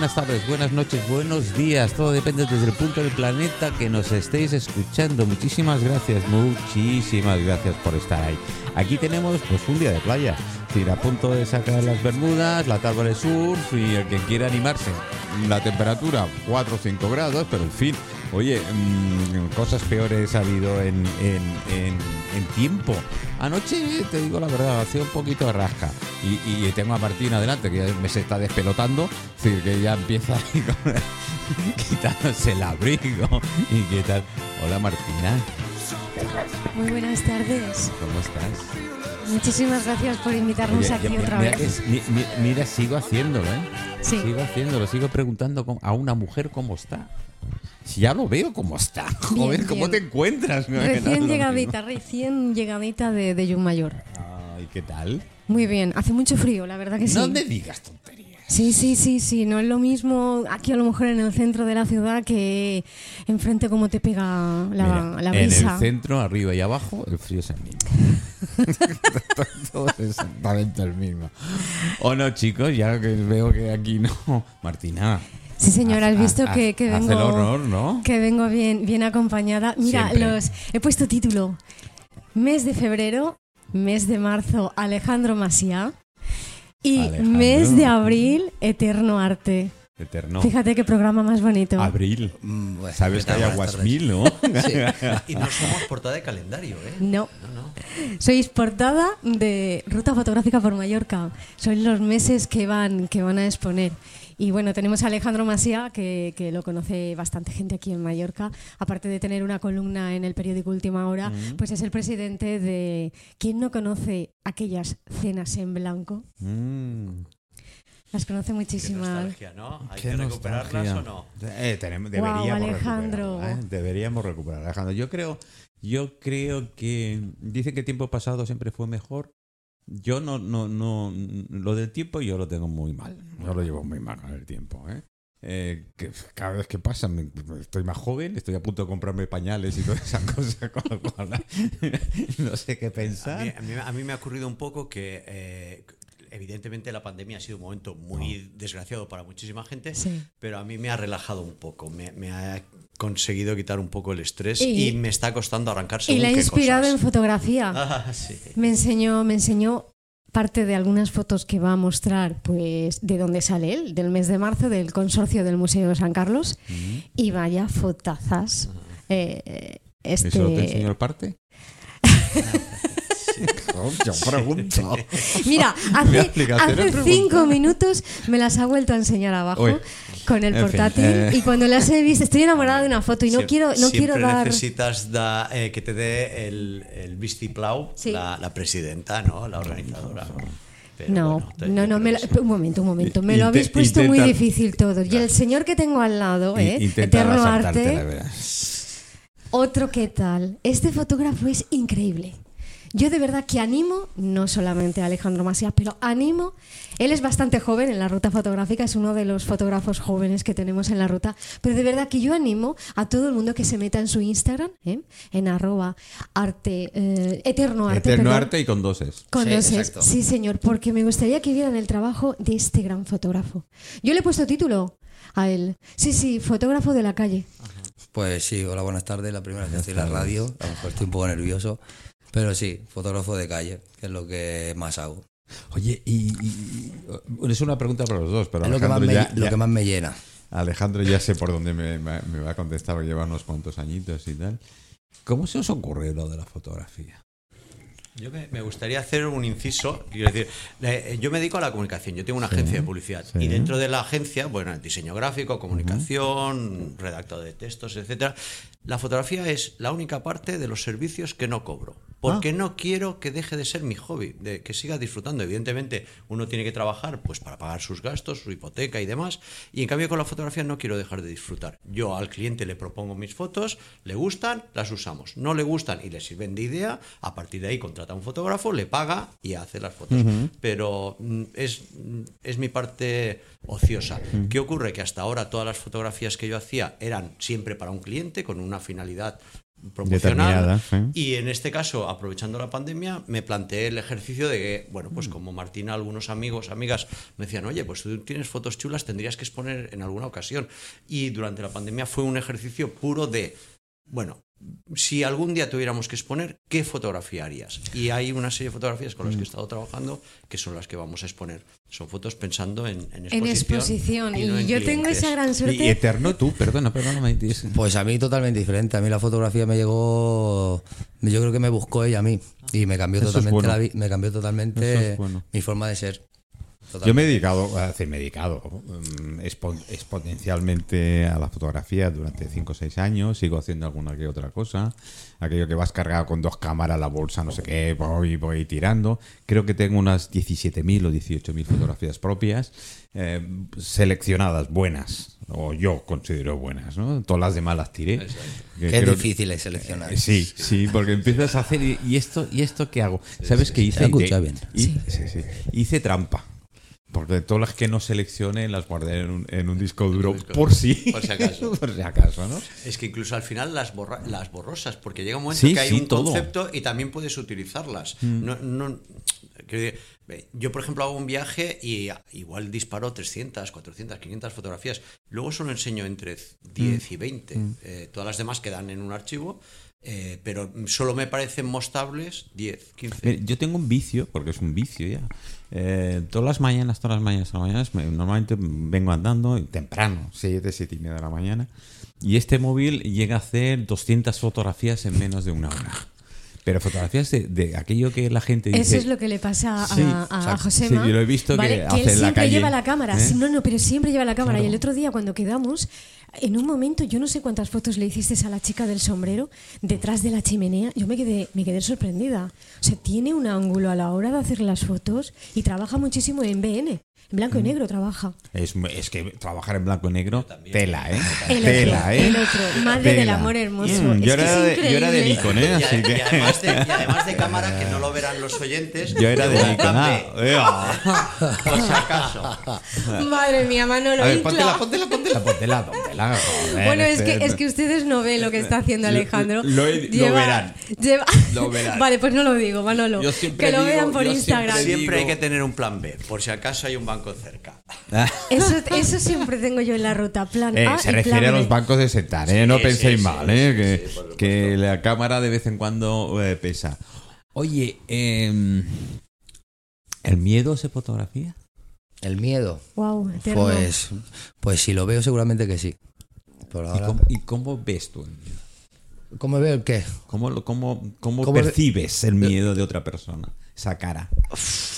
buenas tardes, buenas noches, buenos días. Todo depende desde el punto del planeta que nos estéis escuchando. Muchísimas gracias, muchísimas gracias por estar ahí. Aquí tenemos pues un día de playa. Decir, a punto de sacar las bermudas, la tabla de surf y el que quiera animarse. La temperatura 4 o 5 grados, pero en fin. Oye, mmm, cosas peores ha habido en, en, en, en, tiempo. Anoche, te digo la verdad, hacía un poquito de rasca. Y, y, tengo a Martín adelante, que ya me se está despelotando. Es decir, que ya empieza quitándose el abrigo. ¿Y qué tal? Hola Martina. Muy buenas tardes. ¿Cómo estás? Muchísimas gracias por invitarnos Oye, aquí mira, otra mira, vez. mira, sigo haciéndolo, ¿eh? Sí. Sigo haciéndolo, sigo preguntando a una mujer cómo está. Si ya lo veo cómo está. Bien, Joder, ¿cómo bien. te encuentras? Recién llegadita, recién llegadita de, de Mayor. Ay, ¿qué tal? Muy bien, hace mucho frío, la verdad que sí. No me digas tonterías. Sí, sí, sí, sí, no es lo mismo aquí a lo mejor en el centro de la ciudad que enfrente como te pega la, Mira, la en brisa. el centro, arriba y abajo, el frío es el mismo. Todo es exactamente el mismo. O no, chicos, ya que veo que aquí no. Martina. Sí, señora, has visto que, vengo el honor, ¿no? que vengo bien, bien acompañada. Mira, Siempre. los he puesto título. Mes de febrero, mes de marzo, Alejandro Masía. Y Alejandro. mes de abril, Eterno Arte. Eterno. Fíjate qué programa más bonito. Abril. Mm, bueno, Sabes ¿qué que hay Buenas aguasmil, ¿no? Sí, y no somos portada de calendario, ¿eh? No, No, no. sois portada de Ruta Fotográfica por Mallorca. Sois los meses que van, que van a exponer. Y bueno, tenemos a Alejandro Masía, que, que lo conoce bastante gente aquí en Mallorca. Aparte de tener una columna en el periódico Última Hora, pues es el presidente de... ¿Quién no conoce aquellas cenas en blanco? Mm, Las conoce Qué muchísimas. nostalgia, ¿no? ¿Hay qué que recuperarlas nostalgia. o no? Eh, tenemos, deberíamos Alejandro. recuperarla, ¿eh? Deberíamos recuperar, Alejandro. Yo creo, yo creo que dicen que tiempo pasado siempre fue mejor. Yo no, no, no, lo del tiempo yo lo tengo muy mal. Yo lo llevo muy mal con el tiempo, ¿eh? Eh, que cada vez que pasa me- estoy más joven, estoy a punto de comprarme pañales y toda esa cosa, con lo cual no sé qué A pensar. mí, a mí- a mí me ha ocurrido un poco que, eh, evidentemente, la pandemia ha sido un momento muy desgraciado para muchísima gente, Sí. pero a mí me ha relajado un poco, me, me ha conseguido quitar un poco el estrés Y- y, me está costando arrancarse Y la ha inspirado en fotografía. Ah, sí. Me enseñó, me enseñó parte de algunas fotos que va a mostrar, pues, de dónde sale él, del mes de marzo, del consorcio del Museo San Carlos. Y vaya fotazas. Eh, este... ¿Eso te enseñó el parte? Yo pregunto. Mira, hace, cinco minutos me las ha vuelto a enseñar abajo Uy. con el En fin, portátil eh. y cuando las he visto estoy enamorada de una foto y no Siem- quiero no siempre quiero dar necesitas da- eh, que te dé el, el vistiplau Sí. la, la presidenta, ¿no? La organizadora. Pero no, bueno, no, no, me que lo- un momento, un momento. Me lo habéis puesto muy difícil todo. Y el señor que tengo al lado, ¿eh? Eterno Arte, otro qué tal. Este fotógrafo es increíble. Yo de verdad que animo, no solamente a Alejandro Masía, pero animo. Él es bastante joven en la ruta fotográfica, es uno de los fotógrafos jóvenes que tenemos en la ruta, pero de verdad que yo animo a todo el mundo que se meta en su Instagram, ¿eh? en arroba arte, eh, eterno arte. Eterno perdón. arte y con doses. Con Sí, los es- exacto. sí, señor, porque me gustaría que vieran el trabajo de este gran fotógrafo. Yo le he puesto título a él. Sí, sí, fotógrafo de la calle. Pues sí, hola, buenas tardes. La primera vez que estoy en la radio, a lo mejor estoy un poco nervioso, pero sí, fotógrafo de calle, que es lo que más hago. Oye, y, y- y- es una pregunta para los dos, pero es lo que, más Alejandro, me, lo ya- que más me llena. Alejandro ya sé por dónde me, va a contestar, porque lleva unos cuantos añitos y tal. ¿Cómo se os ocurre lo de la fotografía? Yo me, me gustaría hacer un inciso. Quiero decir, eh, yo me dedico a la comunicación. Yo tengo una agencia de publicidad. sí. Y dentro de la agencia, bueno, diseño gráfico, comunicación, redactado de textos, etcétera. La fotografía es la única parte de los servicios que no cobro. Porque no quiero que deje de ser mi hobby, de que siga disfrutando. Evidentemente, uno tiene que trabajar pues para pagar sus gastos, su hipoteca y demás. Y en cambio con la fotografía no quiero dejar de disfrutar. Yo al cliente le propongo mis fotos, le gustan, las usamos. No le gustan y le sirven de idea, a partir de ahí contrata a un fotógrafo, le paga y hace las fotos. Pero mm, es, mm, es mi parte ociosa. ¿Qué ocurre? Que hasta ahora todas las fotografías que yo hacía eran siempre para un cliente, con una finalidad promocional. ¿eh? Y en este caso, aprovechando la pandemia, me planteé el ejercicio de que, bueno, pues como Martina, algunos amigos, amigas me decían, oye, pues tú tienes fotos chulas, tendrías que exponer en alguna ocasión. Y durante la pandemia fue un ejercicio puro de, bueno, si algún día tuviéramos que exponer, ¿qué fotografía harías? Y hay una serie de fotografías con las que he estado trabajando que son las que vamos a exponer. Son fotos pensando en, en exposición. En exposición. Y, no en yo tengo esa gran suerte. y eterno tú, perdona, perdóname. dices- Pues a mí totalmente diferente. A mí la fotografía me llegó, yo creo que me buscó ella a mí y me cambió Eso totalmente bueno. la vi- me cambió totalmente Eso es bueno. mi forma de ser. Yo me he dedicado, a decir, me he dedicado mm, expo- exponencialmente a la fotografía durante 5 o 6 años, sigo haciendo alguna que otra cosa, aquello que vas cargado con dos cámaras, la bolsa, no sé qué, voy, voy tirando. Creo que tengo unas 17.000 o 18.000 fotografías propias, eh, seleccionadas, buenas, o yo considero buenas, ¿no? Todas las demás las tiré. Que Qué creo- difícil es seleccionar. Eh, Sí, sí, porque empiezas a hacer y, esto y esto qué hago. ¿Sabes qué hice? Bien. sí. Hice trampa. Porque todas las que no seleccione las guardé en un, en un disco duro disco por si, por si acaso. por si acaso, ¿no? Es que incluso al final las, borra- las borrosas, porque llega un momento Sí, que hay sí, un todo. Mm. concepto y también puedes utilizarlas. No, no- ve, yo, por ejemplo, hago un viaje y igual disparo 300, 400, 500 fotografías. Luego solo enseño entre 10 Mm. y 20. Eh, todas las demás quedan en un archivo, eh, pero solo me parecen mostrables 10, 15. Mira, yo tengo un vicio, porque es un vicio ya. Eh, todas las mañanas, todas las mañanas, todas las mañanas, me- normalmente vengo andando temprano, 7, 7 y media de la mañana, y este móvil llega a hacer 200 fotografías en menos de una hora. Pero fotografías de, de aquello que la gente dice. Eso es lo que le pasa a, Sí, a, a. Josema. Sí, yo lo he visto que ¿vale? hace él en la siempre calle, lleva la cámara. ¿eh? No, no, pero siempre lleva la cámara. Claro. Y el otro día cuando quedamos, en un momento, yo no sé cuántas fotos le hiciste a la chica del sombrero detrás de la chimenea. Yo me quedé, me quedé sorprendida. O sea, tiene un ángulo a la hora de hacer las fotos y trabaja muchísimo en BN. En blanco Mm. y negro trabaja. Es, es que trabajar en blanco y negro, tela, ¿eh? El tela, otro, ¿eh? el otro. Madre del amor hermoso. Mm, Es yo, que era es de, yo era de increíble. Nikon, ¿eh? Y, Así a- que... y además de, y además de cámara, que no lo verán los oyentes, Yo era de Nikon. ah, eh, ah. por si acaso. Madre mía, Manolo. A ver, póntela, póntela, póntela, póntela, póntela. joder, Bueno, es que, es que ustedes no ven lo que está haciendo Lo- Alejandro. lo verán. lleva- Lo verán. Vale, pues no lo digo, Manolo. Yo siempre que lo digo- vean por yo Instagram. siempre Siempre hay que tener un plan B, por si acaso hay un banco cerca. Eso, eso siempre tengo yo en la ruta. Plan Eh, A se y refiere plan a los bancos de sentar, ¿eh? no penséis sí, mal, sí, ¿eh? sí, que, la cámara de vez en cuando eh, pesa. Oye, em, ¿el miedo se fotografía? El miedo, Wow, pues, pues si lo veo seguramente que sí. Por ¿Y cómo, y cómo ves tú el miedo? ¿Cómo veo el qué? ¿Cómo, lo- cómo, cómo ¿Cómo percibes el miedo de otra persona? Esa cara.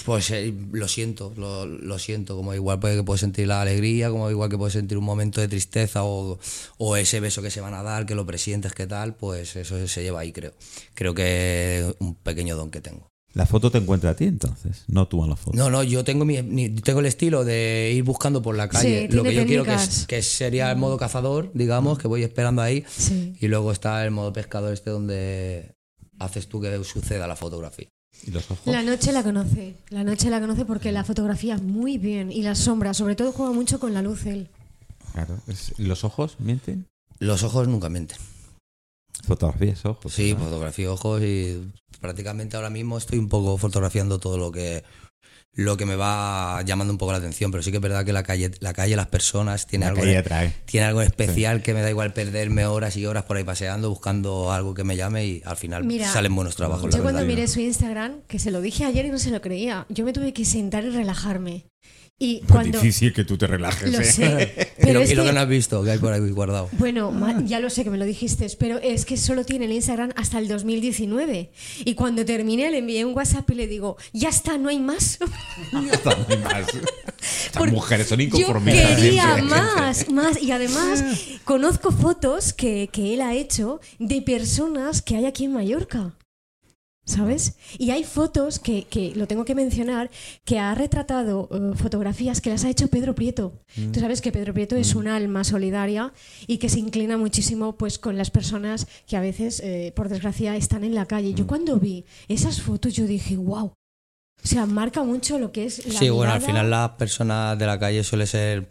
Pues eh, lo siento, lo, lo siento. Como igual puede que puedo sentir la alegría, como igual que puedo sentir un momento de tristeza o, o ese beso que se van a dar, que lo presientes, que tal, pues eso se lleva ahí, creo. Creo que es un pequeño don que tengo. La foto te encuentra a ti entonces, no tú a la foto. No, no, yo tengo mi, tengo el estilo de ir buscando por la calle. Sí, lo que yo quiero que, es- que sería el modo cazador, digamos, que voy esperando ahí. Sí. Y luego está el modo pescador este donde haces tú que suceda la fotografía. ¿Y los ojos? La noche la conoce. La noche la conoce porque la fotografía muy bien. Y las sombras, sobre todo, juega mucho con la luz él. Claro. es- ¿y ¿Los ojos mienten? Los ojos nunca mienten. Fotografías, ojos. Sí, fotografía ojos y prácticamente ahora mismo estoy un poco fotografiando todo lo que lo que me va llamando un poco la atención, pero sí que es verdad que la calle, la calle, las personas tiene La algo calle de- atrae. tiene algo especial que me da igual perderme horas y horas por ahí paseando buscando algo que me llame y al final Mira, salen buenos trabajos. la Yo cuando verdad. miré su Instagram, que se lo dije ayer y no se lo creía, yo me tuve que sentar y relajarme. Y Pues cuando... difícil que tú te relajes. Lo ¿eh? sé. Y Pero lo, es y lo que- que no has visto, que hay por ahí guardado. Bueno, ya lo sé que me lo dijiste, pero es que solo tiene el Instagram hasta el 2019. Y cuando terminé le envié un WhatsApp y le digo, ya está, no hay más. Ya está, no hay más. Estas mujeres son Yo inconformistas. quería siempre. más, más. Y además conozco fotos que, que él ha hecho de personas que hay aquí en Mallorca. ¿Sabes? Y hay fotos que, que, lo tengo que mencionar, que ha retratado eh, fotografías que las ha hecho Pedro Prieto. Tú sabes que Pedro Prieto es un alma solidaria y que se inclina muchísimo pues con las personas que a veces, eh, por desgracia, están en la calle. Yo cuando vi esas fotos yo dije, wow. O sea, marca mucho lo que es la Sí, bueno, al final las personas de la calle suele ser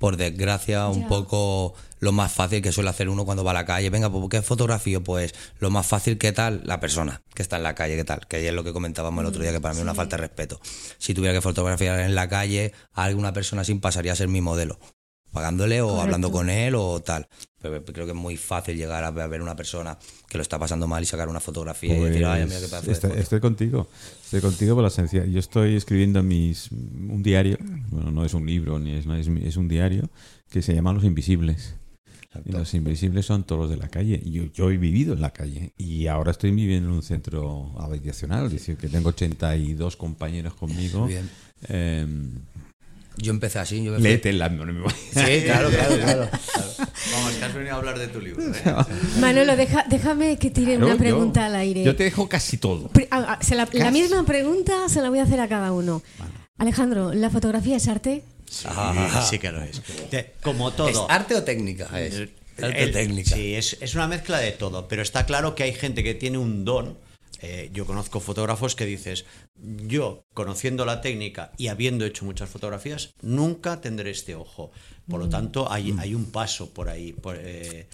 por desgracia, un Ya. poco lo más fácil que suele hacer uno cuando va a la calle. Venga, pues ¿qué fotografío? Pues lo más fácil, ¿qué tal? La persona que está en la calle, ¿qué tal? Que es lo que comentábamos el otro día, que para mí es una falta de respeto. Si tuviera que fotografiar en la calle a alguna persona así, pasaría a ser mi modelo. Pagándole o Correcto. hablando con él o tal. Pero creo que es muy fácil llegar a ver una persona que lo está pasando mal y sacar una fotografía y decir, ay, mira qué pedazo de Pues estoy, foto". estoy contigo. Estoy contigo por la sencilla. Yo estoy escribiendo mis un diario. Bueno, no es un libro ni es, es, es un diario que se llama Los Invisibles. Y los invisibles son todos los de la calle. Yo, yo he vivido en la calle y ahora estoy viviendo en un centro habitacional. Es decir, que tengo 82 compañeros conmigo. Bien. Eh, Yo empecé así. Yo léete la- no me voy. Sí, claro, claro, claro. Vamos, que has venido a hablar de tu libro. ¿eh? Manolo, deja- déjame que tire Claro, una yo- pregunta al aire. Yo te dejo casi todo. Ah, se la, misma pregunta se la voy a hacer a cada uno. Alejandro, ¿la fotografía es arte? Sí, Ah. sí que lo es. Como todo. ¿Es arte o técnica? Es El- arte o el- técnica. Sí, es, es una mezcla de todo, pero está claro que hay gente que tiene un don. Eh, yo conozco fotógrafos que dices, yo conociendo la técnica y habiendo hecho muchas fotografías, nunca tendré este ojo. Por lo tanto, hay, hay un paso por ahí. por, eh,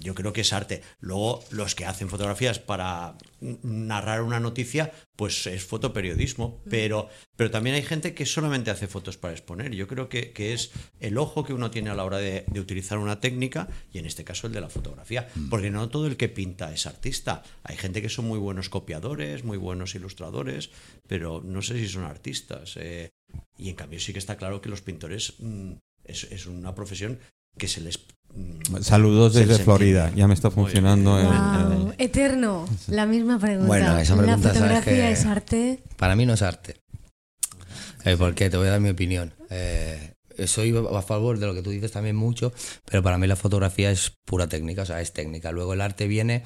yo creo que es arte. Luego, los que hacen fotografías para narrar una noticia, pues es fotoperiodismo. Pero, pero también hay gente que solamente hace fotos para exponer. Yo creo que, que es el ojo que uno tiene a la hora de, de utilizar una técnica, y en este caso el de la fotografía. Porque no todo el que pinta es artista. Hay gente que son muy buenos copiadores, muy buenos ilustradores, pero no sé si son artistas. eh. y en cambio sí que está claro que los pintores mm, es, es una profesión que se les... mm, Saludos se desde les Florida. Ya me está funcionando. bien. el- Wow, eterno. La misma pregunta. Bueno, esa ¿La pregunta, ¿sabes fotografía qué? es arte? Para mí no es arte. Eh, ¿Por qué? Te voy a dar mi opinión. Eh, soy a favor de lo que tú dices también mucho, pero para mí la fotografía es pura técnica, o sea, es técnica. Luego el arte viene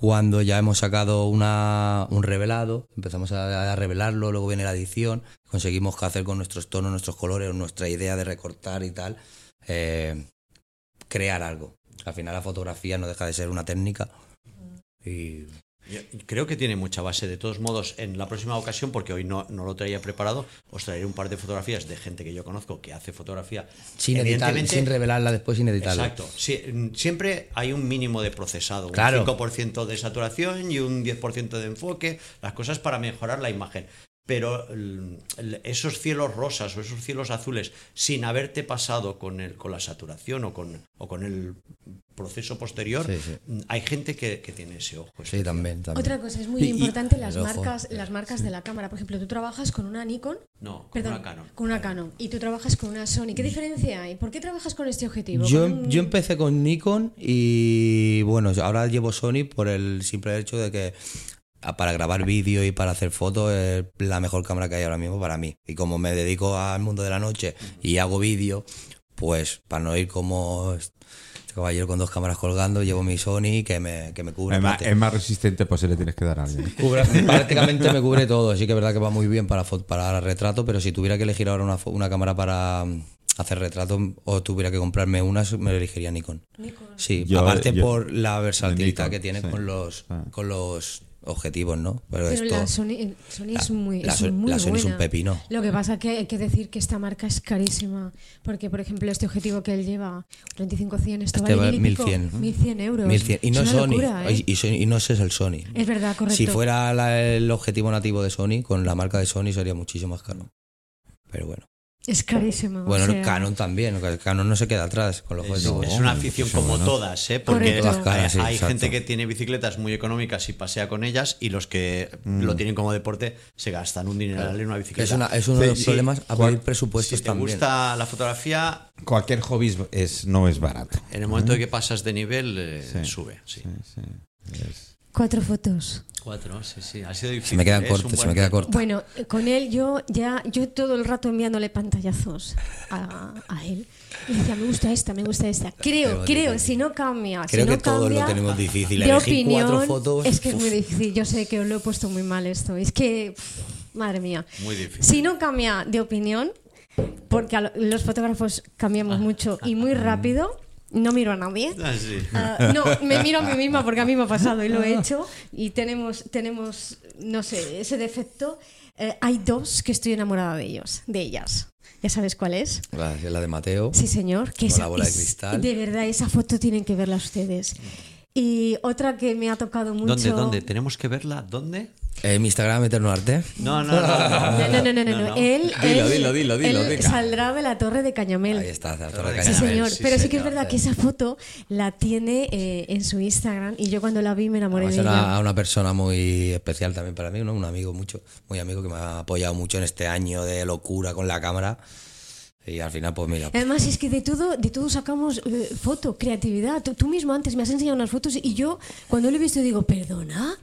cuando ya hemos sacado una, un revelado, empezamos a, a revelarlo, luego viene la edición, conseguimos hacer con nuestros tonos, nuestros colores, nuestra idea de recortar y tal, eh, crear algo. Al final la fotografía no deja de ser una técnica y Yo creo que tiene mucha base. De todos modos, en la próxima ocasión, porque hoy no, no lo traía preparado, os traeré un par de fotografías de gente que yo conozco que hace fotografía. sin editar, sin revelarla después, sin editarla. Exacto. Sí, mm, siempre hay un mínimo de procesado, Claro. un 5% de saturación y un 10% de enfoque, las cosas para mejorar la imagen. Pero esos cielos rosas o esos cielos azules, sin haberte pasado con, el, con la saturación o con, o con el proceso posterior, Sí, sí. mm, hay gente que, que tiene ese ojo. Sí, también, también. Otra cosa, es muy Y- y- importante las marcas, las marcas de la cámara. Por ejemplo, tú trabajas con una Nikon, No, con perdón, una Canon. con una Canon, y tú trabajas con una Sony. ¿Qué diferencia hay? ¿Por qué trabajas con este objetivo? Yo, un- yo empecé con Nikon y bueno, ahora llevo Sony por el simple hecho de que para grabar vídeo y para hacer fotos es la mejor cámara que hay ahora mismo para mí. Y como me dedico al mundo de la noche y hago vídeo, pues para no ir como este caballero con dos cámaras colgando, llevo mi Sony que me, que me cubre. Es más, es más resistente, pues se le tienes que dar a alguien. cubre- prácticamente me cubre todo. Sí que es verdad que va muy bien para, para retrato, pero si tuviera que elegir ahora una, una cámara para mm, hacer retrato o tuviera que comprarme una, me elegiría Nikon. Nikon. Sí, Yo- aparte yo- por la versatilidad Nikon, que tiene sí. con los Ah. con los objetivos, ¿no? Pero, Pero esto la Sony, Sony es muy, la es muy la Sony es un buena. pepino. Lo que pasa que hay que decir que esta marca es carísima. Porque, por ejemplo, este objetivo que él lleva, 35-100, esto Este vale vale mil y pico, 1100. 1100 euros. 1100. Y no es es Sony. locura, ¿eh? y, y y no es el Sony. Es verdad, correcto. Si fuera la- el objetivo nativo de Sony, con la marca de Sony sería muchísimo más caro. Pero bueno. Es carísimo. o Bueno, Canon también. Canon no se queda atrás con los Es, es una afición eso como bueno. todas, ¿eh? porque hay, Todas caras, sí, hay exacto. gente que tiene bicicletas muy económicas y pasea con ellas y los que lo tienen como deporte se gastan un dineral en una bicicleta. Es, una- es uno de los Sí, problemas a ¿Cuál- pedir presupuestos Si te también. gusta la fotografía, Cualquier hobby es- no es barato. en el momento de que pasas de nivel, eh, Sí. sube. Sí. Sí, sí. Es- Cuatro fotos. Cuatro, sí, sí. Ha sido difícil. Se me queda ¿eh? Es corto, se me queda corto. Bueno, con él yo ya, yo todo el rato enviándole pantallazos a, a él. Y decía, me gusta esta, me gusta esta. Creo, Pero creo, si no cambia. Creo si no que todos lo cambia, tenemos difícil. De Elegir opinión, cuatro fotos, Es que es uf. muy difícil. Yo sé que os lo he puesto muy mal esto. Es que, pff, madre mía. Muy difícil. Si no cambia de opinión, porque los fotógrafos cambiamos mucho y muy rápido, no miro a nadie. Ah, sí. Ah, no, me miro a mí misma porque a mí me ha pasado y lo he hecho. Y tenemos, tenemos no sé, ese defecto, eh, hay dos que estoy enamorada de ellos, de ellas. ¿Ya sabes cuál es? La, la de Mateo. Sí, señor. Que esa- la bola de es- cristal. De verdad, esa foto tienen que verla ustedes. Y otra que me ha tocado mucho. ¿Dónde, dónde? ¿Tenemos que verla? ¿Dónde? Eh, mi Instagram, Eterno Arte. No, no, no. No, no, no, no, no, no. Él, Dilo, él- dilo, dilo, dilo, él venga. saldrá de la torre de Cañamel. Ahí está, la Torre de Sí, Sí, Cañamél. señor. sí, Pero sí que es verdad que esa foto la tiene eh, en su Instagram y yo cuando la vi me enamoré Además, de ella. a una persona muy especial también para mí, ¿no? Un amigo mucho, muy amigo que me ha apoyado mucho en este año de locura con la cámara. Y al final, pues mira, Además es que de todo, de todo sacamos eh, foto, creatividad. Tú, tú mismo antes me has enseñado unas fotos y yo cuando lo he visto digo, perdona.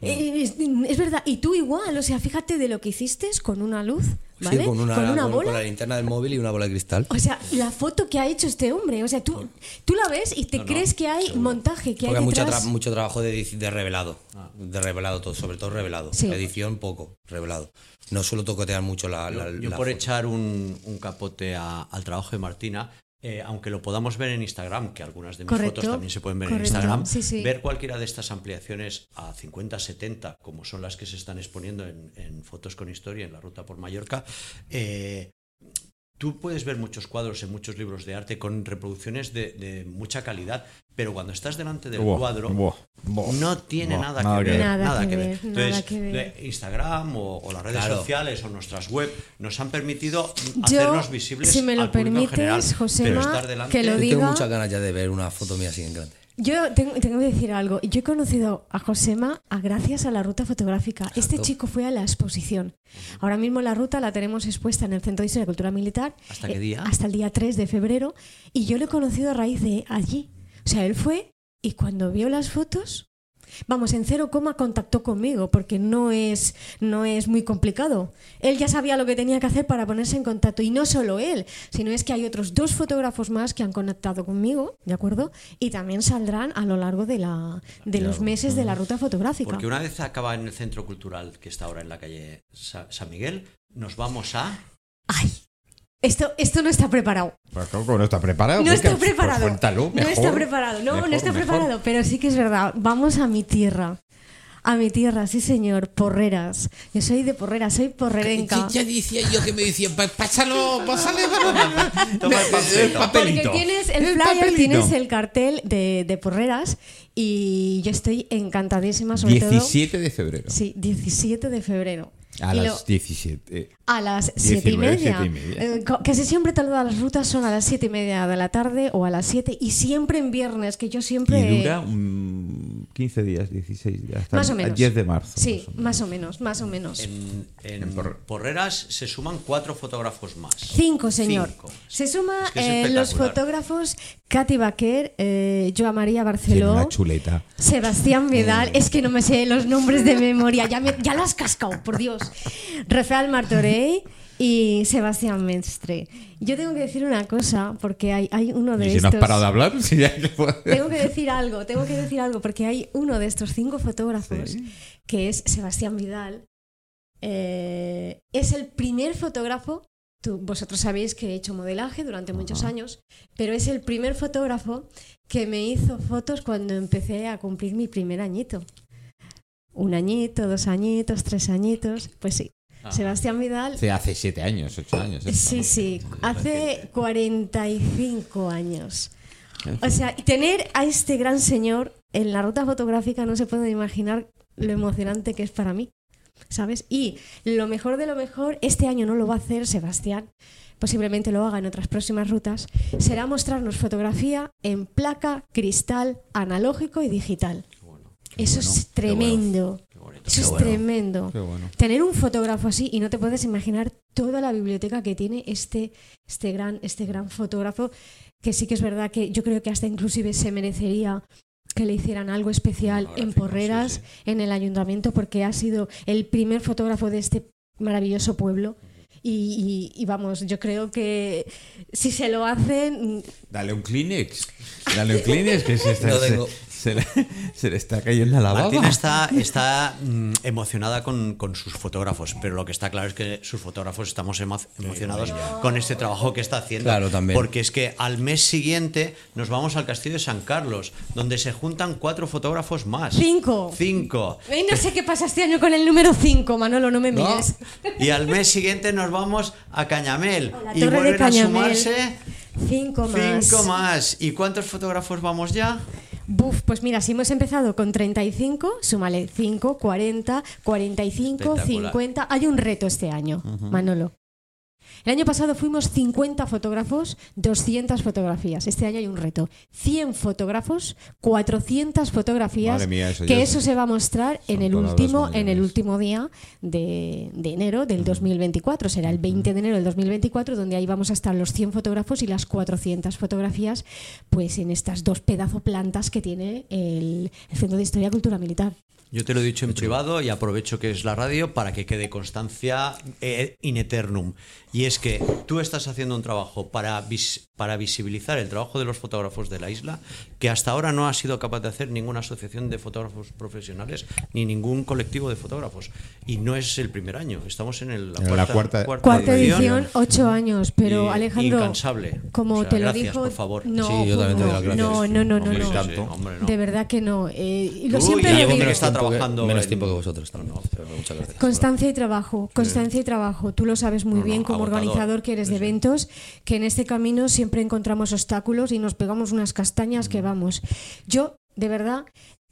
Eh, es, es verdad, y tú igual, o sea, fíjate de lo que hiciste con una luz, sí, ¿vale? con una, con una con- bola. con la linterna del móvil y una bola de cristal. O sea, la foto que ha hecho este hombre, o sea, tú, tú la ves y te crees que hay montaje, que Porque hay mucho, tra- mucho trabajo de, de revelado. De revelado todo, sobre todo revelado. Sí. Edición poco, revelado. No suelo tocotear mucho la. la- Yo la por foto. echar un, un capote a- al trabajo de Martina, eh, aunque lo podamos ver en Instagram, que algunas de mis Correcto, fotos también se pueden ver correcto, en Instagram, sí, sí. ver cualquiera de estas ampliaciones a 50, 70, como son las que se están exponiendo en, en Fotos con Historia, en la ruta por Mallorca, eh, tú puedes ver muchos cuadros en muchos libros de arte con reproducciones de, de mucha calidad, pero cuando estás delante del Buah, cuadro, buah, buah, no tiene buah, nada, nada que que ver. Nada que que ver, nada Entonces, que ver. de Instagram o, o las redes Claro. sociales o nuestras web nos han permitido Yo, hacernos visibles. si me lo al permites, general, Josema, pero estar delante, que lo Yo diga- tengo muchas ganas ya de ver una foto mía así en grande. Yo tengo, tengo que decir algo. Yo he conocido a Josema a gracias a la ruta fotográfica. Este chico fue a la exposición. Ahora mismo la ruta la tenemos expuesta en el Centro de Historia y Cultura Militar. ¿Hasta qué eh, día? hasta el día 3 de febrero. Y yo lo he conocido a raíz de allí. O sea, él fue y cuando vio las fotos, vamos, en cero coma contactó conmigo porque no es, no es muy complicado. Él ya sabía lo que tenía que hacer para ponerse en contacto. Y no solo él, sino es que hay otros dos fotógrafos más que han conectado conmigo, ¿de acuerdo? Y también saldrán a lo largo de, la, de los meses de la ruta fotográfica. Porque una vez acaba en el centro cultural que está ahora en la calle Sa- San Miguel, nos vamos a. ¡Ay! Esto, esto no está preparado. Pues ¿cómo no está preparado? No está pues preparado. cuéntalo, no está preparado. No, Mejor, no está mejor. preparado. Pero sí que es verdad. Vamos a mi tierra. A mi tierra, sí señor. Porreras. Yo soy de Porreras, soy porrerenca. Ya decía yo que me decían, "Pa- pásalo, pásale. Toma el panfleto. Porque tienes el flyer, papelito. tienes el cartel de, de Porreras y yo estoy encantadísima sobre 17 de febrero. Sí, 17 de febrero. A Y las lo- 17. A las siete y 19, media. siete y media. Eh, casi siempre todas las rutas son a las siete y media de la tarde o a las 7 y siempre en viernes, que yo siempre... Y dura mm, 15 días, 16 días. Hasta Más o el menos. 10 de marzo. Sí, más o menos. más o menos, más o menos. En, en En Por- Porreras se suman cuatro fotógrafos más. Cinco, señor. Cinco. Se suma Es que es eh, los fotógrafos Katy Baquer, eh, Joa María Barceló, una chuleta. Sebastián Vidal, es que no me sé los nombres de memoria, ya, me, ya la has cascado, por Dios. Rafael Martorey y Sebastián Mestre. Yo tengo que decir una cosa, porque hay, hay uno de ¿Y si no estos... has parado de hablar? Ya Tengo que decir algo, tengo que decir algo, porque hay uno de estos cinco fotógrafos, que es Sebastián Vidal. eh, es el primer fotógrafo, tú- vosotros sabéis que he hecho modelaje durante muchos años, pero es el primer fotógrafo que me hizo fotos cuando empecé a cumplir mi primer añito. Un añito, dos añitos, tres añitos, pues sí. Ah. Sebastián Vidal Sí, hace 7 años, 8 años. Sí, sí, hace 45 años. O sea, tener a este gran señor en la ruta fotográfica no se puede imaginar lo emocionante que es para mí, ¿sabes? Y lo mejor de lo mejor, este año no lo va a hacer Sebastián, posiblemente lo haga en otras próximas rutas, será mostrarnos fotografía en placa, cristal, analógico y digital. Bueno, Eso bueno, es tremendo. qué bonito. Eso es bueno. tremendo. Qué bueno. Tener un fotógrafo así y no te puedes imaginar toda la biblioteca que tiene este, este, gran, este gran fotógrafo, que sí que es verdad que yo creo que hasta inclusive se merecería que le hicieran algo especial en Porreras, sí, en el ayuntamiento, porque ha sido el primer fotógrafo de este maravilloso pueblo. Y, y- y vamos, yo creo que si se lo hacen, Dale un Kleenex. Dale un Kleenex que se está. No tengo. Se le, se le está cayendo la baba. Martina está, está mm, emocionada con, con sus fotógrafos, pero lo que está claro es que sus fotógrafos estamos emo- emocionados con este trabajo que está haciendo. Claro, también. Porque es que al mes siguiente nos vamos al Castillo de San Carlos, donde se juntan cuatro fotógrafos más. Cinco. Cinco. Ay, no sé qué pasa este año con el número 5, Manolo, no me ¿No? mires. Y al mes siguiente nos vamos a Cañamel. La y de vuelven a sumarse Cinco más. cinco más. ¿Y cuántos fotógrafos vamos ya? Buf, pues mira, si hemos empezado con 35, súmale 5, 40, 45, Espectacular. 50. Hay un reto este año, Manolo. El año pasado fuimos 50 fotógrafos, 200 fotografías. Este año hay un reto. 100 fotógrafos, 400 fotografías. Madre mía, eso que eso es- se va a mostrar en el último en el último día de, de enero del 2024. Será el 20 de enero del 2024 donde ahí vamos a estar los 100 fotógrafos y las 400 fotografías pues en estas dos pedazo plantas que tiene el, el Centro de Historia y Cultura Militar. Yo te lo he dicho en privado y aprovecho que es la radio para que quede constancia eh, in eternum. Y es que tú estás haciendo un trabajo para, vis- para visibilizar el trabajo de los fotógrafos de la isla que hasta ahora no ha sido capaz de hacer ninguna asociación de fotógrafos profesionales ni ningún colectivo de fotógrafos. Y no es el primer año, estamos en el- la, En la cuarta- Cuarta edición, ocho años, pero Y- Alejandro, incansable. como O sea, te lo gracias, dijo, por favor. no, Sí, yo también te no, gracias. no, no, no, no, Hombre, no. sí, hombre, no. De verdad que no. eh, y lo Tú siempre y lo digo. que está que- trabajando menos en- tiempo que vosotros también. pero muchas gracias. Constancia y trabajo, constancia y trabajo. Tú lo sabes muy No, no, bien como. Organizador que eres de eventos, que en este camino siempre encontramos obstáculos y nos pegamos unas castañas que vamos. Yo, de verdad,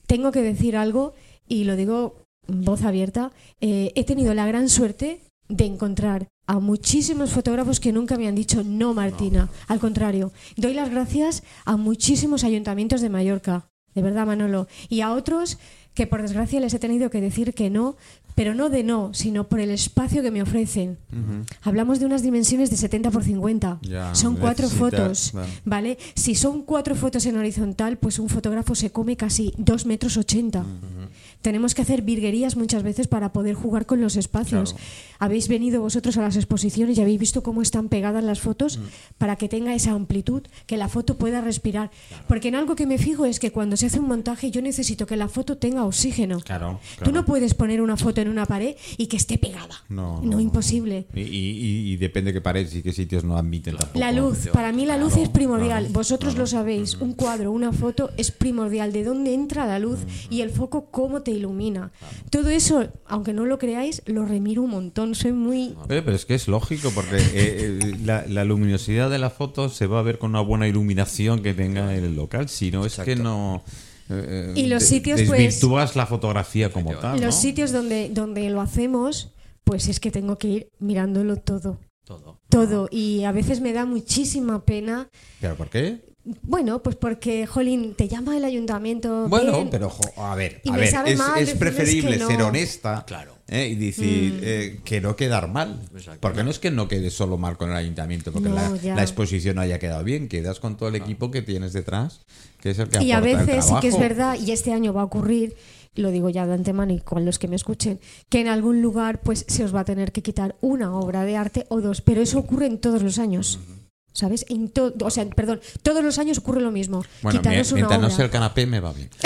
tengo que decir algo y lo digo en voz abierta. eh, he tenido la gran suerte de encontrar a muchísimos fotógrafos que nunca me han dicho no, Martina. Al contrario, doy las gracias a muchísimos ayuntamientos de Mallorca, de verdad, Manolo, y a otros que por desgracia les he tenido que decir que no, pero no de no, sino por el espacio que me ofrecen. Hablamos de unas dimensiones de 70 por 50. Ya, son cuatro fotos. ¿vale? Si son cuatro fotos en horizontal, pues un fotógrafo se come casi 2 metros 80. Tenemos que hacer virguerías muchas veces para poder jugar con los espacios. Habéis venido vosotros a las exposiciones y habéis visto cómo están pegadas las fotos para que tenga esa amplitud, que la foto pueda respirar. Porque en algo que me fijo es que cuando se hace un montaje yo necesito que la foto tenga oxígeno. Claro, Tú claro. no puedes poner una foto en una pared y que esté pegada. No, no, no. imposible. Y, y- y depende de qué paredes y qué sitios no admiten tampoco. La luz, para mí la luz Claro, es primordial. claro, Vosotros claro. lo sabéis. Un cuadro, una foto es primordial. De dónde entra la luz y el foco cómo te ilumina. Todo eso, aunque no lo creáis, lo remiro un montón. Soy muy... Pero, pero es que es lógico, porque eh, eh, la, la luminosidad de la foto se va a ver con una buena iluminación que tenga el local. Si no, es que no. eh, Y los de- sitios, pues, Desvirtúas la fotografía como tal. Los ¿no? sitios donde, donde lo hacemos, pues es que tengo que ir mirándolo todo. Todo. Todo. Y a veces me da muchísima pena. ¿Pero por qué? Bueno, pues porque, Jolín, te llama el ayuntamiento. Bueno, ven, pero jo, a ver, a ver, es, preferible no. ser honesta Claro. ¿eh? y decir eh, que no quedar mal. Exacto. Porque no es que no quede solo mal con el ayuntamiento, porque No, la, la exposición haya quedado bien, quedas con todo el equipo que tienes detrás, que es el que Y a veces sí que es verdad, y este año va a ocurrir, lo digo ya de antemano y con los que me escuchen, que en algún lugar pues se os va a tener que quitar una obra de arte o dos, pero eso ocurre en todos los años. ¿Sabes? En o sea, perdón, todos los años ocurre lo mismo. Bueno, Quitaros mie- una mientras no sea el canapé me va bien.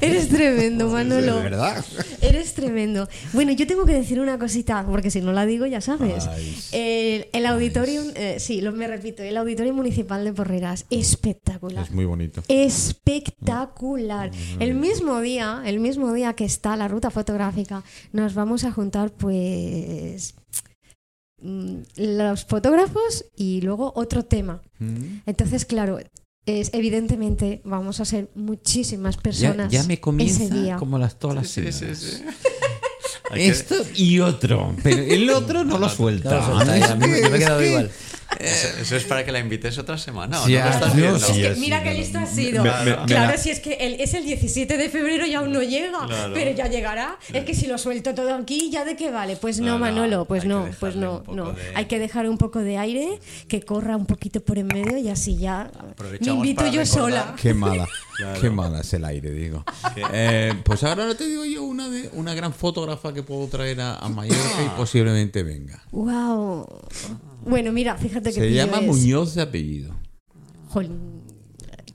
Eres tremendo, Manolo. ¿De verdad? Eres tremendo. Bueno, yo tengo que decir una cosita, porque si no la digo ya sabes. El, el auditorium, eh, sí, lo, me repito, el auditorio municipal de Porreras, espectacular. Es muy bonito. espectacular. El mismo día, el mismo día que está la ruta fotográfica, nos vamos a juntar pues los fotógrafos y luego otro tema. Mm. Entonces, claro, es evidentemente vamos a ser muchísimas personas ya me ese comienza día. como las todas las Sí, Esto y otro, pero el otro no lo suelta. No lo suelta, ya, a mí me- yo me he quedado que- igual. Eso, eso es para que la invites otra semana. ¿o no estás sí, Es que mira qué listo me- ha sido. me- me- me claro, la- si es que el- es el 17 de febrero y aún no llega, Claro. pero ya llegará. Es que si lo suelto todo aquí, ¿ya de qué vale? Pues no, No, no, Manolo, pues no, pues no, no. de- Hay que dejar un poco de aire, que corra un poquito por en medio y así ya me invito yo recordar. sola. Qué mala, qué mala es el aire, digo. Eh, pues ahora no te digo yo una de una gran fotógrafa que puedo traer a, a Mallorca y posiblemente venga. Wow. Bueno, mira, fíjate que Se llama es. Muñoz de apellido. Jolín.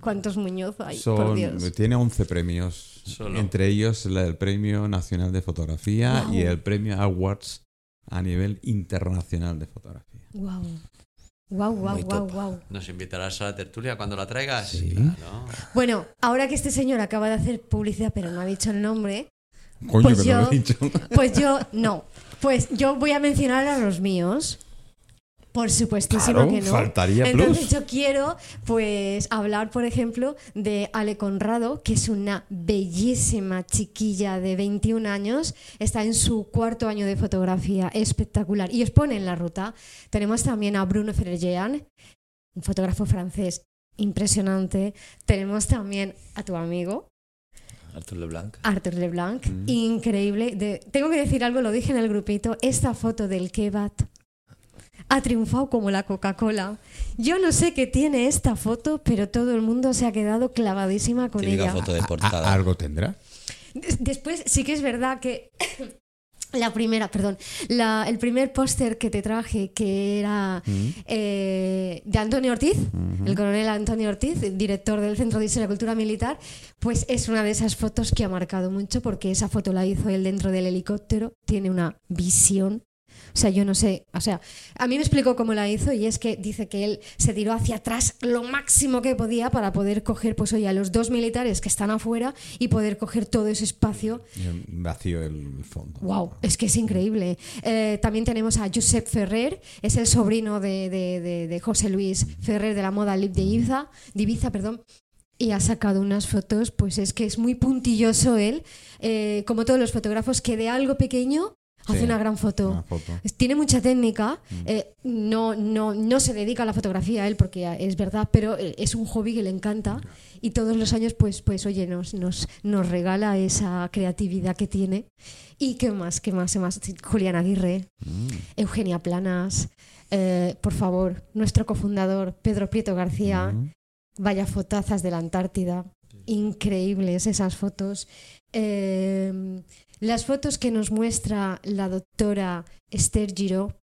¿Cuántos Muñoz hay? por Son, Dios. tiene 11 premios, Solo. entre ellos la- el Premio Nacional de Fotografía y el Premio Awards a nivel internacional de fotografía. Wow. Wow, wow, wow, wow. ¿Nos invitarás a la tertulia cuando la traigas? Sí. Claro. Bueno, ahora que este señor acaba de hacer publicidad, pero no ha dicho el nombre, Coño, Pues que no lo yo- he dicho. pues yo no. Pues yo voy a mencionar a los míos. Por supuestísimo Claro, que no. faltaría Entonces plus. yo quiero pues hablar, por ejemplo, de Ale Conrado, que es una bellísima chiquilla de 21 años, está en su cuarto año de fotografía, espectacular. Y os pone en la ruta. Tenemos también a Bruno Ferrejean, un fotógrafo francés impresionante. Tenemos también a tu amigo, Arthur Leblanc. Arthur Leblanc, Mm. increíble. De- tengo que decir algo, lo dije en el grupito, esta foto del kebab ha triunfado como la Coca-Cola. Yo no sé qué tiene esta foto, pero todo el mundo se ha quedado clavadísima con Típica ella. foto de portada. algo tendrá. Des- Después sí que es verdad que la primera, perdón, la- el primer póster que te traje, que era Mm. eh, de Antonio Ortiz, el coronel Antonio Ortiz, director del Centro de Historia y Cultura Militar, pues es una de esas fotos que ha marcado mucho porque esa foto la hizo él dentro del helicóptero, tiene una visión. O sea, yo no sé, o sea, a mí me explicó cómo la hizo y es que dice que él se tiró hacia atrás lo máximo que podía para poder coger, pues oye, a los dos militares que están afuera y poder coger todo ese espacio Vacío el fondo. Wow, es que es increíble. Eh, también tenemos a Josep Ferrer, es el sobrino de, de- de- de José Luis Ferrer de la moda Lip de Ibiza, de Ibiza, perdón. Y ha sacado unas fotos, pues es que es muy puntilloso él, eh, como todos los fotógrafos, que de algo pequeño hace Sí, una gran foto. Una foto. Es- Tiene mucha técnica, eh, no, no, no se dedica a la fotografía él, porque es verdad, pero eh, es un hobby que le encanta y todos los años, pues, pues oye, nos, nos, nos regala esa creatividad que tiene. ¿Y qué más? ¿Qué más? ¿Qué más? Julián Aguirre, Mm. Eugenia Planas, eh, por favor, nuestro cofundador Pedro Prieto García, Mm. vaya fotazas de la Antártida, increíbles esas fotos. Eh, las fotos que nos muestra la doctora Esther Giro.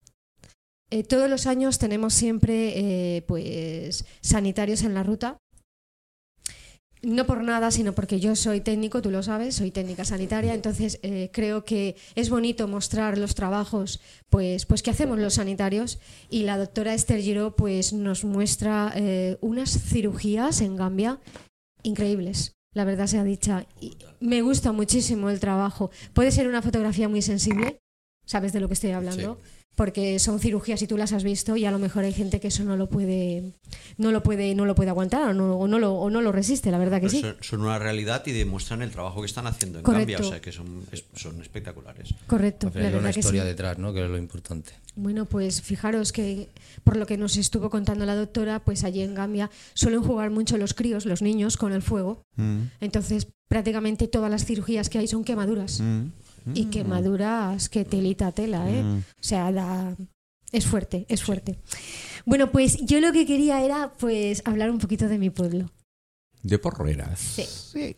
eh, todos los años tenemos siempre eh, pues sanitarios en la ruta. No por nada, sino porque yo soy técnico, tú lo sabes, soy técnica sanitaria, entonces eh, creo que es bonito mostrar los trabajos pues, pues que hacemos los sanitarios y la doctora Esther Giro pues nos muestra unas cirugías en Gambia increíbles, la verdad sea dicha. Y me gusta muchísimo el trabajo. Puede ser una fotografía muy sensible, ¿sabes de lo que estoy hablando? Porque son cirugías y tú las has visto y a lo mejor hay gente que eso no lo puede, no lo puede, no lo puede aguantar o no, o no lo, o no lo resiste, la verdad que Pero sí. son, una realidad y demuestran el trabajo que están haciendo en Correcto. Gambia, o sea que son, es- son espectaculares. Correcto, la hay una sí. historia detrás, ¿no? Que es lo importante. Bueno, pues fijaros que por lo que nos estuvo contando la doctora, pues allí en Gambia suelen jugar mucho los críos, los niños, con el fuego. Mm. Entonces, prácticamente todas las cirugías que hay son quemaduras. Mm. Y quemaduras que telita tela, ¿eh? Mm. O sea, da... es fuerte, es fuerte. Bueno, pues yo lo que quería era pues hablar un poquito de mi pueblo. De porreras. Sí.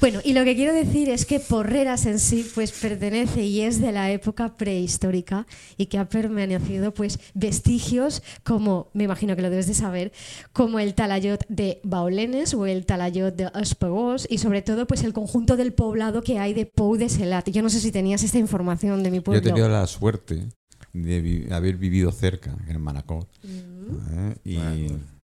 Bueno, y lo que quiero decir es que Porreras en sí pues pertenece y es de la época prehistórica y que ha permanecido pues vestigios como, me imagino que lo debes de saber, como el talayot de Baulenes o el talayot de Espagós y sobre todo pues el conjunto del poblado que hay de Pou de Selat. Yo no sé si tenías esta información de mi Yo he pueblo. tenido la suerte de vi- haber vivido cerca, en Manacor. Mm. ¿eh? Y Bueno.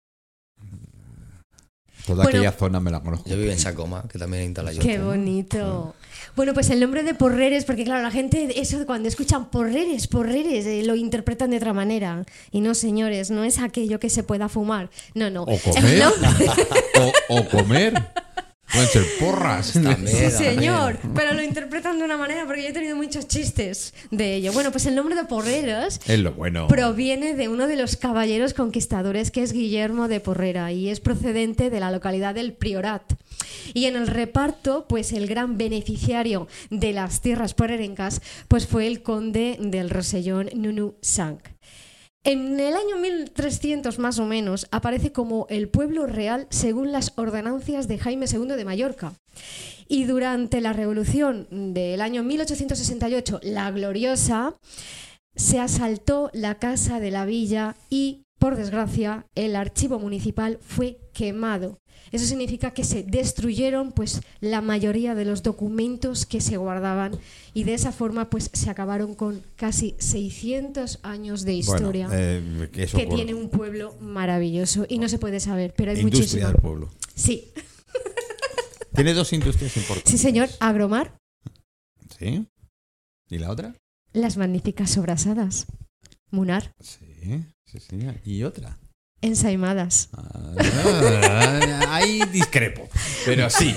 Toda Bueno. aquella zona me la conozco. Yo vivo en Sacoma, que también hay en Talayot. Qué bonito. Bueno, pues el nombre de Porreres, porque claro, la gente, eso cuando escuchan Porreres, Porreres, eh, lo interpretan de otra manera. Y no, señores, no es aquello que se pueda fumar. No, no. O comer. O comer. Pueden ser porras. También, Sí, señor, pero lo interpretan de una manera porque yo he tenido muchos chistes de ello. Bueno, pues el nombre de Porreros Es lo bueno. proviene de uno de los caballeros conquistadores que es Guillermo de Porrera y es procedente de la localidad del Priorat. Y en el reparto, pues el gran beneficiario de las tierras porrerencas, pues fue el conde del Rosellón Nunu Sang. En el año 1300 más o menos aparece como el pueblo real según las ordenancias de Jaime II de Mallorca. Y durante la revolución del año 1868, la gloriosa, se asaltó la casa de la villa y por desgracia, el archivo municipal fue quemado. Eso significa que se destruyeron pues la mayoría de los documentos que se guardaban y de esa forma pues se acabaron con casi 600 años de historia Bueno, eh, que tiene un pueblo maravilloso y no se puede saber, pero hay Industria muchísimo. del pueblo. Sí, Tiene dos industrias importantes. sí señor, Agromar, ¿Sí? ¿Y la otra? las magníficas sobrasadas, Munar, Sí, sí. ¿Y otra? ensaimadas. Ah, ahí discrepo, pero sí.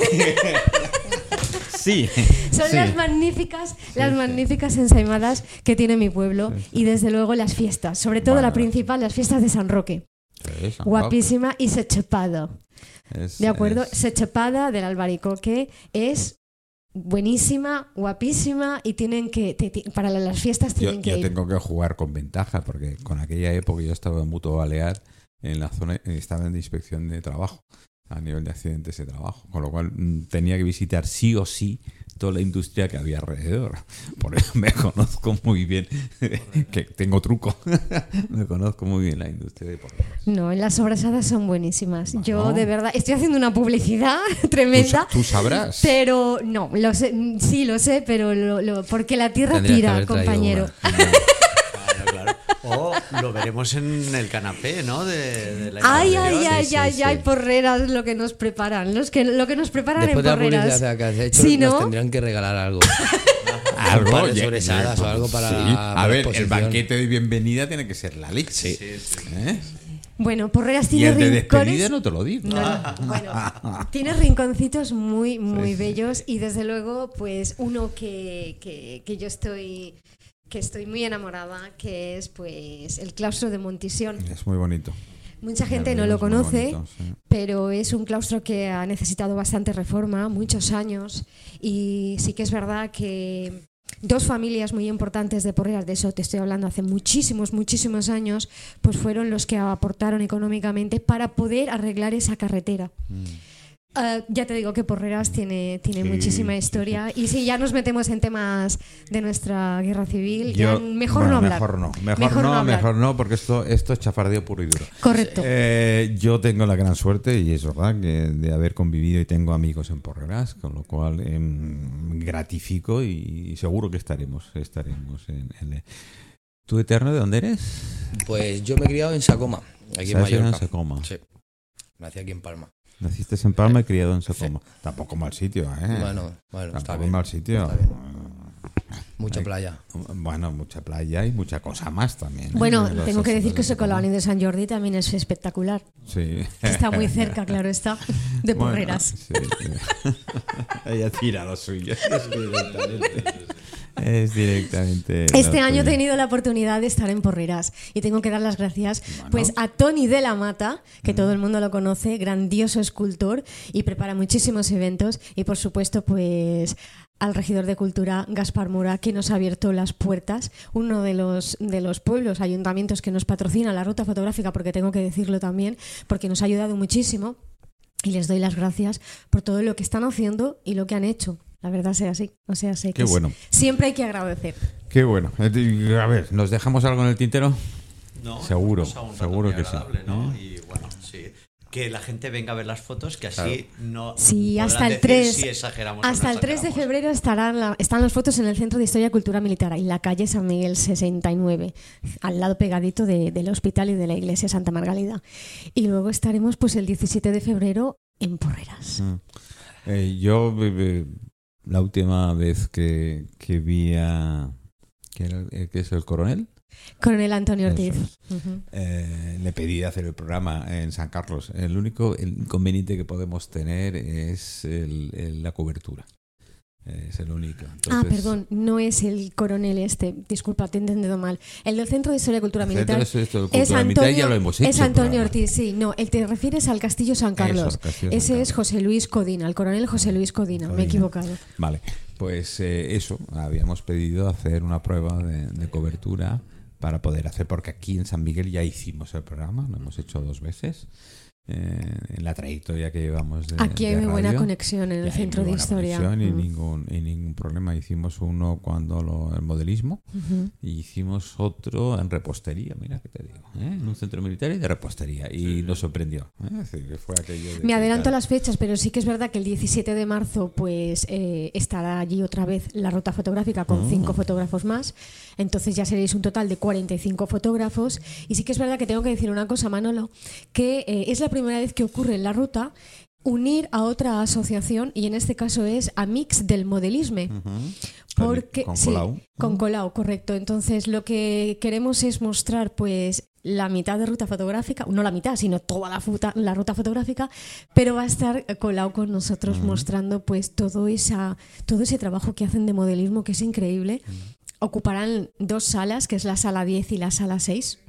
sí. Son sí. las magníficas, las magníficas ensaimadas que tiene mi pueblo y desde luego las fiestas, sobre todo Bueno. la principal, las fiestas de San Roque. San Guapísima y sechepado. Es- ¿De acuerdo? es- Sechepada del albaricoque es buenísima, guapísima y tienen que, te- te- para las fiestas Yo, tienen que yo ir. tengo que jugar con ventaja porque con aquella época yo estaba en Mutuo Balear en la zona, estaba en inspección de trabajo a nivel de accidentes de trabajo, con lo cual mm, tenía que visitar sí o sí toda la industria que había alrededor. Por eso me conozco muy bien, que tengo truco, me conozco muy bien la industria de porros. No, las sobrasadas son buenísimas. Yo de verdad estoy haciendo una publicidad Tú, tremenda. sa- tú sabrás. Pero no, lo sé, mm, sí lo sé, pero lo, lo- porque la tierra Tendrías tira, compañero. O lo veremos en el canapé, ¿no? De, de la Ay, ay, ay, sí, ay, sí. ay, porreras lo que nos preparan, los que, lo que nos preparan Después en de la porreras. publicidad que has hecho, Sí, nos ¿no? tendrían que regalar algo. Algo, sobresadas o algo para Sí. la- A para la ver, el banquete de bienvenida tiene que ser la leche. Sí, sí. ¿eh? Bueno, porreras Y tiene el de rincones. despedida no te lo digo. No, no, bueno, tiene rinconcitos muy, muy bellos y desde luego, pues uno que, que, que yo estoy que estoy muy enamorada, que es pues el claustro de Montisión. Es muy bonito. Mucha gente no lo conoce, bonito, sí. pero es un claustro que ha necesitado bastante reforma, muchos años, y sí que es verdad que dos familias muy importantes de Porreras, de eso te estoy hablando hace muchísimos, muchísimos años, pues fueron los que aportaron económicamente para poder arreglar esa carretera. Ah, ya te digo que Porreras tiene, tiene Sí, muchísima historia y si ya nos metemos en temas de nuestra guerra civil, ya mejor bueno, no hablar. Mejor no, mejor, Mejor no, mejor no, porque esto, esto es chafardeo puro y duro. Correcto. Eh, yo tengo la gran suerte, y es verdad, que de haber convivido y tengo amigos en Porreras, con lo cual em, gratifico y seguro que estaremos, estaremos en, en- ¿Tú eterno de dónde eres? Pues yo me he criado en Sacoma, aquí en ¿Sabes? En Mallorca. Sacoma. Sí. Nací aquí en Palma. Naciste en Palma y criado en Sacoma. Tampoco mal sitio, ¿eh? Bueno, bueno, está Tampoco bien. mal sitio. Está bien. Mucha playa. Bueno, mucha playa y mucha cosa más también. ¿eh? Bueno, tengo que decir que de Socolani de San Jordi también es espectacular. Sí. Está muy cerca, claro está, de Bueno, Porreras. sí, sí. Ella tira lo suyo. Es directamente. Es directamente Este año he tenido la oportunidad de estar en Porreras y tengo que dar las gracias pues a Tony de la Mata, que Mm. todo el mundo lo conoce, grandioso escultor y prepara muchísimos eventos y por supuesto pues al regidor de cultura Gaspar Mora que nos ha abierto las puertas, uno de los de los pueblos, ayuntamientos que nos patrocina la ruta fotográfica porque tengo que decirlo también, porque nos ha ayudado muchísimo y les doy las gracias por todo lo que están haciendo y lo que han hecho. La verdad sea así, o sea, sé Qué que bueno. siempre hay que agradecer. Qué bueno. Eh, A ver, ¿nos dejamos algo en el tintero? No, Seguro, seguro que sí, agradable, ¿no? ¿eh? Y bueno, sí. Que la gente venga a ver las fotos, que así no. Sí, hasta el decir 3. si exageramos o hasta no el 3 de febrero estarán la- están las fotos en el Centro de Historia y Cultura Militar, en la calle San Miguel 69, al lado pegadito de- del hospital y de la iglesia Santa Margalida. Y luego estaremos pues el 17 de febrero en Porreras. Mm. Eh, yo, eh, la última vez que, que vi a. ¿qué, era, eh, qué es el coronel? Coronel Antonio Ortiz. es. Eh, le pedí hacer el programa en San Carlos. El único el inconveniente que podemos tener es el- el- la cobertura. Es el único. ah, perdón, no es el coronel este, disculpa, te he entendido mal. El del Centro de Historia y Cultura Militar Entonces, esto de es cultura militar Antonio, ya lo hemos hecho. es el Antonio. Ortiz, sí. No, el te refieres al Castillo San Carlos. Eso, Castillo San Ese es. José Luis Codina, el coronel José Luis Codina, me he equivocado. Vale, pues eh, eso, habíamos pedido hacer una prueba de, de cobertura para poder hacer, porque aquí en San Miguel ya hicimos el programa, lo hemos hecho dos veces, eh, en la trayectoria que llevamos. De, Aquí hay de muy buena conexión en el hay centro muy de buena historia. conexión Y, Mm. ningún, y ningún problema. Hicimos uno cuando lo, el modelismo Ujú. y hicimos otro en repostería, mira que te digo, ¿eh? en un centro militar y de repostería. Y nos sorprendió. ¿eh? Fue aquello Me adelanto las fechas, pero sí que es verdad que el 17 de marzo pues eh, estará allí otra vez la ruta fotográfica con Ah. cinco fotógrafos más. Entonces ya seréis un total de 45 fotógrafos. Y sí que es verdad que tengo que decir una cosa, Manolo, que eh, es la primera vez que ocurre en la ruta unir a otra asociación y en este caso es a Mix del Modelisme. Porque Con sí, Colau. con Colau, correcto. Entonces lo que queremos es mostrar pues la mitad de ruta fotográfica, no la mitad, sino toda la, futa- la ruta fotográfica, pero va a estar Colau con nosotros mostrando pues todo esa todo ese trabajo que hacen de modelismo que es increíble. Ocuparán dos salas, que es la sala 10 y la sala 6.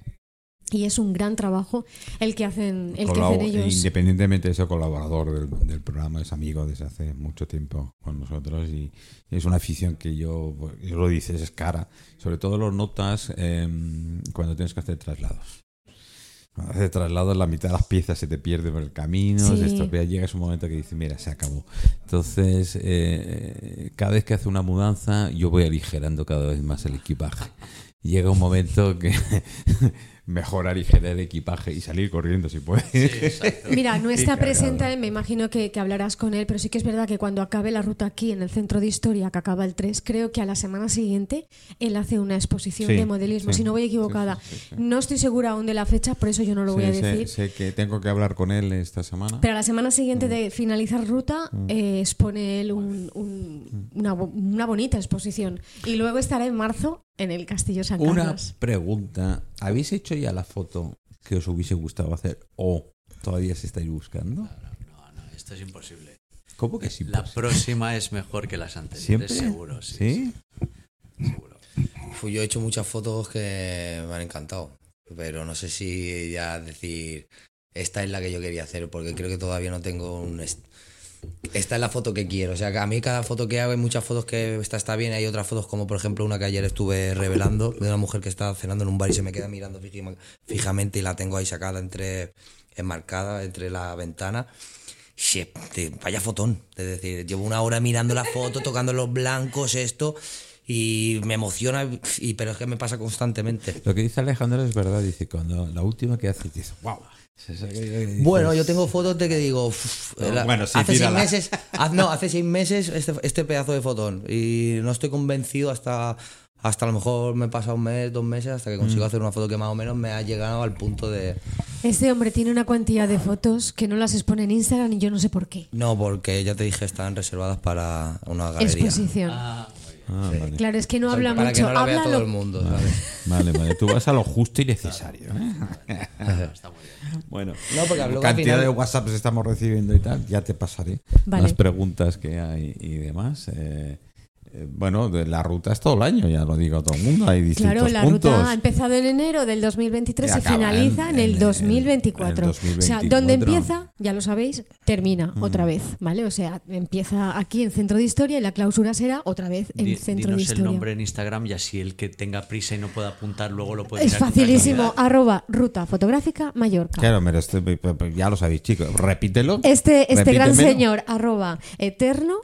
Y es un gran trabajo el que hacen, el que Colau, hacen ellos. Independientemente de ser colaborador del, del programa, es amigo desde hace mucho tiempo con nosotros y es una afición que yo, pues, yo lo dices, es cara. Sobre todo lo notas em, cuando tienes que hacer traslados. Cuando haces traslados, la mitad de las piezas se te pierde por el camino, Sí. se estropea, llegas un momento que dices, mira, se acabó. Entonces, eh, cada vez que hace una mudanza, yo voy aligerando cada vez más el equipaje. Llega un momento que mejor aligerar el equipaje y salir corriendo si puedes. Mira, no Y está presente, me imagino que, que hablarás con él, pero sí que es verdad que cuando acabe la ruta aquí en el centro de historia, que acaba el 3, creo que a la semana siguiente él hace una exposición Sí, de modelismo, sí, si no voy sí, equivocada. sí, sí, sí. No estoy segura aún de la fecha, por eso yo no lo voy Sí, a sé- decir. Sé, que tengo que hablar con él esta semana. Pero a la semana Mm. siguiente de finalizar ruta, eh, expone él un- un- Mm. una, una bonita exposición. Y luego estará en marzo en el Castillo San Una Carlos. pregunta. ¿Habéis hecho ya la foto que os hubiese gustado hacer o todavía se estáis buscando? No, no, esto es imposible. ¿Cómo que sí? La próxima es mejor que las anteriores, ¿Siempre? seguro. Sí, ¿Sí? sí, seguro. Fu- Yo he hecho muchas fotos que me han encantado, pero no sé si ya decir esta es la que yo quería hacer, porque creo que todavía no tengo un... est- Esta es la foto que quiero, o sea, a mí cada foto que hago hay muchas fotos que esta está bien, hay otras fotos como por ejemplo una que ayer estuve revelando de una mujer que está cenando en un bar y se me queda mirando fijamente y la tengo ahí sacada entre enmarcada entre la ventana. Te- vaya fotón. Es decir, llevo una hora mirando la foto, tocando los blancos, esto, y me emociona, y, pero es que me pasa constantemente. Lo que dice Alejandro es verdad. Dice, cuando la última que hace, dice, wow. Bueno, yo tengo fotos de que digo, "Uf, No, la- bueno, sí, hace seis meses, haz- no, hace seis meses este, este pedazo de fotón, y no estoy convencido hasta, hasta a lo mejor me pasa un mes, dos meses, hasta que Mm. consigo hacer una foto que más o menos me ha llegado al punto de... Este hombre tiene una cuantía de fotos que no las expone en Instagram y yo no sé por qué. No, porque ya te dije, están reservadas para una galería. Exposición. Ah, vale. Claro, es que no O sea, habla para mucho. que no la vea habla todo lo- el mundo. Vale, vale. Tú vas a lo justo y necesario. ¿eh? Está muy bien. Bueno, No, al cantidad final- de WhatsApps estamos recibiendo y tal, ya te pasaré Vale. las preguntas que hay y demás. Eh, bueno, de la ruta es todo el año, ya lo digo a todo el mundo. Hay distintos Claro, la puntos. ruta ha empezado en enero del 2023 Y y, finaliza en- en, el en- 2024. en el O sea, 2024. donde empieza, ya lo sabéis, termina otra vez, ¿vale? O sea, empieza aquí en Centro de Historia y la clausura será otra vez en Di- Centro de Historia. el nombre en Instagram y así el que tenga prisa y no pueda apuntar luego lo puede Es facilísimo, arroba ruta fotográfica Mallorca. Claro, pero este- ya lo sabéis, chicos. Repítelo. Este, este gran señor, arroba eterno,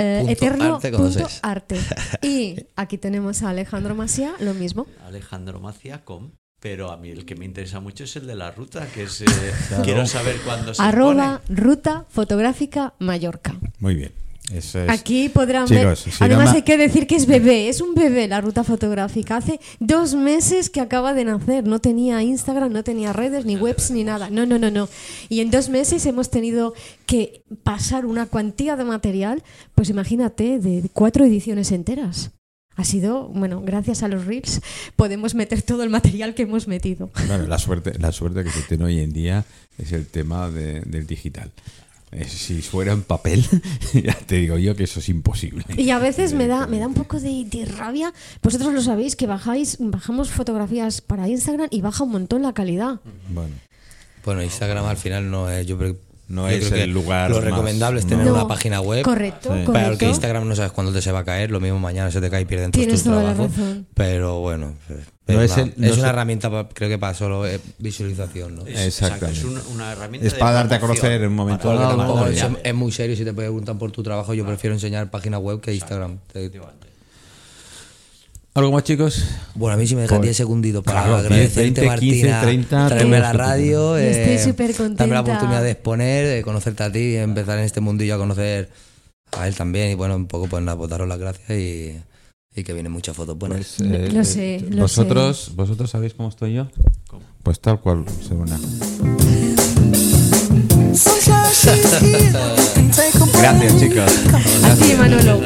eh, Punto eterno arte con dos punto es. arte. Y aquí tenemos a Alejandro Masia, lo mismo. Alejandro Macia com. Pero a mí el que me interesa mucho es el de la ruta, que es. eh, Quiero saber cuándo se Arroba ruta fotográfica Mallorca. Muy bien. Eso es. Aquí podrán Chicos, ver. si no Además, me- hay que decir que es bebé, es un bebé la ruta fotográfica. Hace dos meses que acaba de nacer. No tenía Instagram, no tenía redes, ni webs, ni nada. No, no, no, no. Y en dos meses hemos tenido que pasar una cuantía de material, pues imagínate, de cuatro ediciones enteras. Ha sido, bueno, gracias a los Reels podemos meter todo el material que hemos metido. Bueno, la suerte, la suerte que se tiene hoy en día es el tema de- del digital. Eh, si fuera en papel, ya te digo yo que eso es imposible. Y a veces me da, me da un poco de, de rabia. Vosotros lo sabéis que bajáis, bajamos fotografías para Instagram y baja un montón la calidad. Bueno, Bueno, Instagram al final no es. Yo no Yo es creo que el lugar. Lo más- recomendable es tener no. una página web. Correcto, Sí. Claro correcto. que Instagram no sabes cuándo te se va a caer, lo mismo mañana se te cae y pierden todos Tienes tus toda la trabajos. razón. Pero bueno, No es, el- no es es una herramienta, creo que para solo eh, visualización. ¿no? Exacto, es una, una herramienta Es de para darte a conocer en un momento para no, es muy serio si te preguntan por tu trabajo. Yo prefiero enseñar página web que Instagram. Te- ¿Algo más, chicos? Bueno, a mí sí me deja Pues, 10 segunditos para claro, agradecerte, 10, 20, Martina, 15, 30, traerme a la radio, Yo estoy eh, súper darme la contenta. oportunidad de exponer, de conocerte a ti y empezar en este mundillo a conocer a él también. Y bueno, un poco pues nada, pues daros las gracias y, y que vienen muchas fotos buenas. Pues, eh, Lo sé, lo vosotros, ¿Vosotros sabéis cómo estoy yo? ¿Cómo? Pues tal cual, según Gracias, chicos. A ti, Manolo.